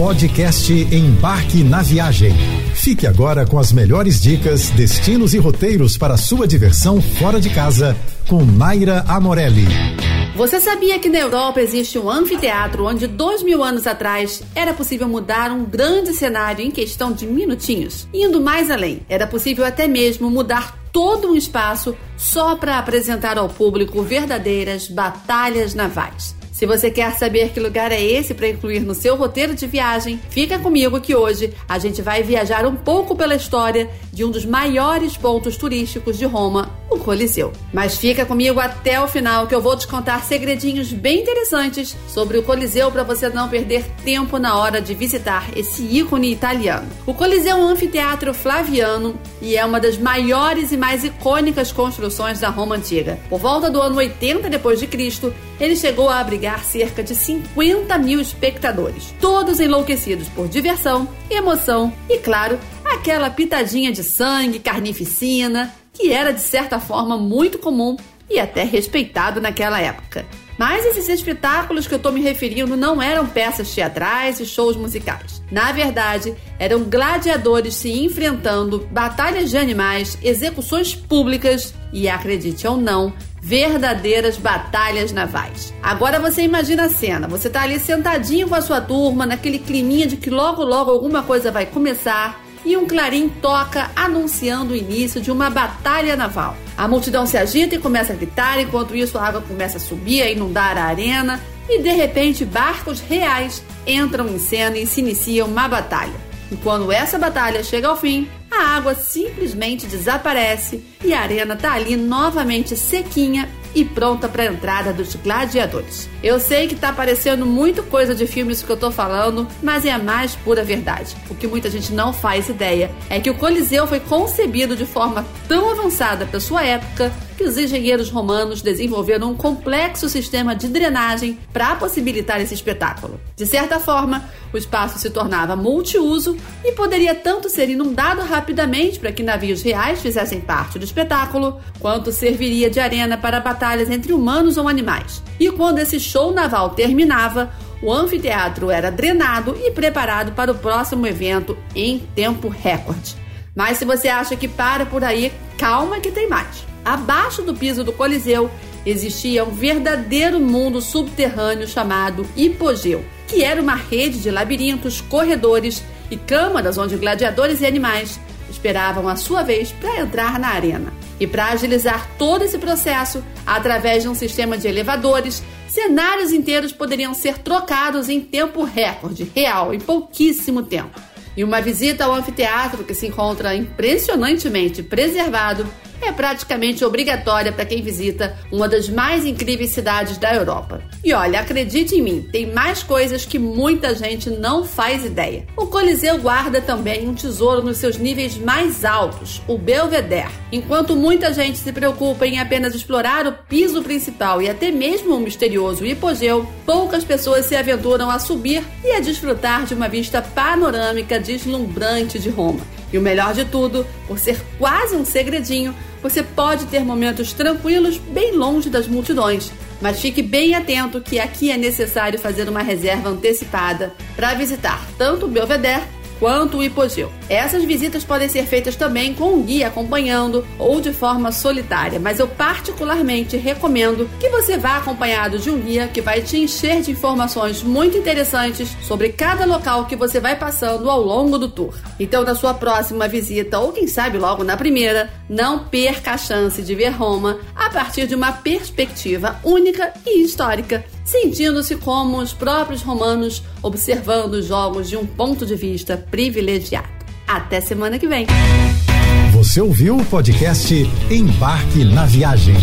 Podcast Embarque na Viagem. Fique agora com as melhores dicas, destinos e roteiros para sua diversão fora de casa com Naira Amorelli. Você sabia que na Europa existe um anfiteatro onde dois mil anos atrás era possível mudar um grande cenário em questão de minutinhos? Indo mais além, era possível até mesmo mudar todo um espaço só para apresentar ao público verdadeiras batalhas navais. Se você quer saber que lugar é esse para incluir no seu roteiro de viagem, fica comigo que hoje a gente vai viajar um pouco pela história de um dos maiores pontos turísticos de Roma, o Coliseu. Mas fica comigo até o final que eu vou te contar segredinhos bem interessantes sobre o Coliseu para você não perder tempo na hora de visitar esse ícone italiano. O Coliseu é um anfiteatro flaviano e é uma das maiores e mais icônicas construções da Roma antiga. Por volta do ano 80 depois de Cristo, ele chegou a abrigar cerca de 50 mil espectadores, todos enlouquecidos por diversão, emoção e, claro, aquela pitadinha de sangue, carnificina, que era de certa forma muito comum e até respeitado naquela época. Mas esses espetáculos que eu estou me referindo não eram peças teatrais e shows musicais. Na verdade, eram gladiadores se enfrentando, batalhas de animais, execuções públicas e, acredite ou não, verdadeiras batalhas navais. Agora você imagina a cena, você tá ali sentadinho com a sua turma, naquele climinha de que logo logo alguma coisa vai começar e um clarim toca anunciando o início de uma batalha naval. A multidão se agita e começa a gritar, enquanto isso a água começa a subir, a inundar a arena e de repente barcos reais entram em cena e se inicia uma batalha. E quando essa batalha chega ao fim, a água simplesmente desaparece e a arena está ali novamente sequinha e pronta para a entrada dos gladiadores. Eu sei que está parecendo muito coisa de filmes que eu estou falando, mas é a mais pura verdade. O que muita gente não faz ideia é que o Coliseu foi concebido de forma tão avançada para sua época que os engenheiros romanos desenvolveram um complexo sistema de drenagem para possibilitar esse espetáculo. De certa forma, o espaço se tornava multiuso e poderia tanto ser inundado rapidamente para que navios reais fizessem parte do espetáculo, quanto serviria de arena para batalhas entre humanos ou animais. E quando esse show naval terminava, o anfiteatro era drenado e preparado para o próximo evento em tempo recorde. Mas se você acha que para por aí, calma que tem mais. Abaixo do piso do Coliseu existia um verdadeiro mundo subterrâneo chamado hipogeu, que era uma rede de labirintos, corredores e câmaras onde gladiadores e animais esperavam a sua vez para entrar na arena. E para agilizar todo esse processo, através de um sistema de elevadores, cenários inteiros poderiam ser trocados em tempo recorde, real, em pouquíssimo tempo. E uma visita ao anfiteatro, que se encontra impressionantemente preservado, é praticamente obrigatória para quem visita uma das mais incríveis cidades da Europa. E olha, acredite em mim, tem mais coisas que muita gente não faz ideia. O Coliseu guarda também um tesouro nos seus níveis mais altos, o Belvedere. Enquanto muita gente se preocupa em apenas explorar o piso principal e até mesmo o misterioso hipogeu, poucas pessoas se aventuram a subir e a desfrutar de uma vista panorâmica deslumbrante de Roma. E o melhor de tudo, por ser quase um segredinho, você pode ter momentos tranquilos bem longe das multidões. Mas fique bem atento que aqui é necessário fazer uma reserva antecipada para visitar tanto o Belvedere quanto o hipogeu. Essas visitas podem ser feitas também com um guia acompanhando ou de forma solitária, mas eu particularmente recomendo que você vá acompanhado de um guia que vai te encher de informações muito interessantes sobre cada local que você vai passando ao longo do tour. Então, na sua próxima visita, ou quem sabe logo na primeira, não perca a chance de ver Roma a partir de uma perspectiva única e histórica sentindo-se como os próprios romanos observando os jogos de um ponto de vista privilegiado. Até semana que vem. Você ouviu o podcast Embarque na Viagem.